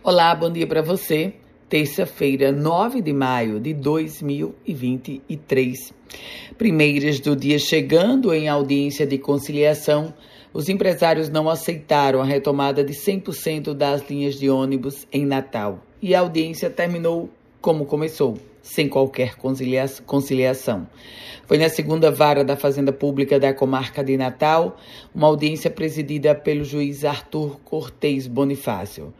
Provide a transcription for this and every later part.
Olá, bom dia para você. Terça-feira, 9 de maio de 2023. Primeiras do dia chegando em audiência de conciliação, os empresários não aceitaram a retomada de 100% das linhas de ônibus em Natal e a audiência terminou como começou, sem qualquer conciliação. Foi na segunda vara da Fazenda Pública da Comarca de Natal, uma audiência presidida pelo juiz Arthur Cortez Bonifácio.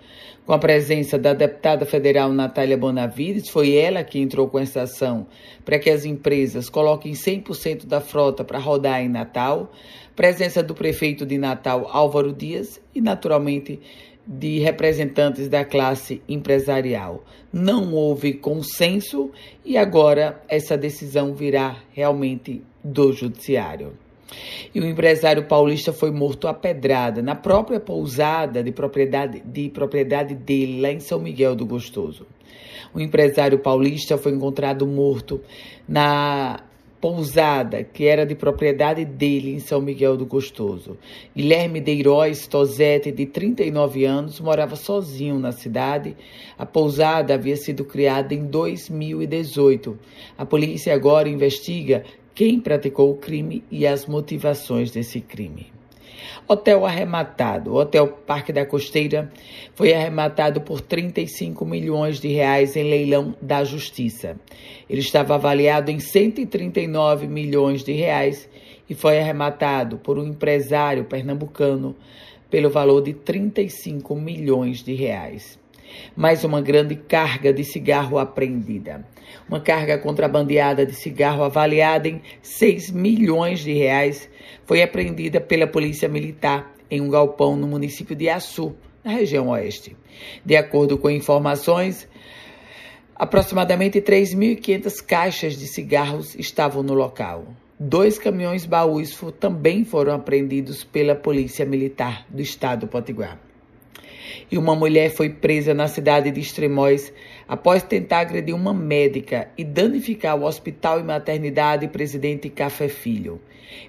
Com a presença da deputada federal Natália Bonavides, foi ela que entrou com essa ação para que as empresas coloquem 100% da frota para rodar em Natal, presença do prefeito de Natal, Álvaro Dias, e, naturalmente, de representantes da classe empresarial. Não houve consenso e agora essa decisão virá realmente do judiciário. E o empresário paulista foi morto a pedrada na própria pousada de propriedade, de propriedade dele, lá em São Miguel do Gostoso. O empresário paulista foi encontrado morto na pousada, que era de propriedade dele em São Miguel do Gostoso. Guilherme Deiróis Tozete, de 39 anos, morava sozinho na cidade. A pousada havia sido criada em 2018. A polícia agora investiga quem praticou o crime e as motivações desse crime. Hotel arrematado. O Hotel Parque da Costeira foi arrematado por 35 milhões de reais em leilão da Justiça. Ele estava avaliado em 139 milhões de reais e foi arrematado por um empresário pernambucano pelo valor de 35 milhões de reais mais uma grande carga de cigarro apreendida. Uma carga contrabandeada de cigarro avaliada em 6 milhões de reais foi apreendida pela Polícia Militar em um galpão no município de Açu, na região oeste. De acordo com informações, aproximadamente 3.500 caixas de cigarros estavam no local. Dois caminhões baús também foram apreendidos pela Polícia Militar do Estado do Potiguar e uma mulher foi presa na cidade de Extremóis após tentar agredir uma médica e danificar o Hospital e Maternidade Presidente Café Filho.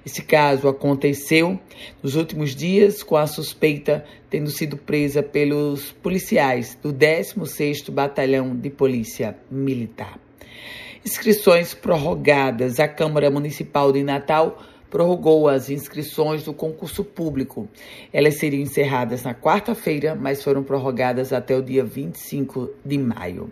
Esse caso aconteceu nos últimos dias com a suspeita tendo sido presa pelos policiais do 16º Batalhão de Polícia Militar. Inscrições prorrogadas. A Câmara Municipal de Natal prorrogou as inscrições do concurso público. Elas seriam encerradas na quarta-feira, mas foram prorrogadas até o dia 25 de maio.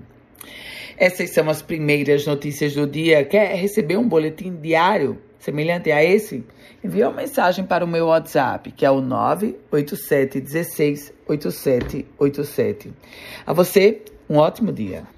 Essas são as primeiras notícias do dia. Quer receber um boletim diário semelhante a esse? Envie uma mensagem para o meu WhatsApp, que é o 987 16 8787. A você, um ótimo dia.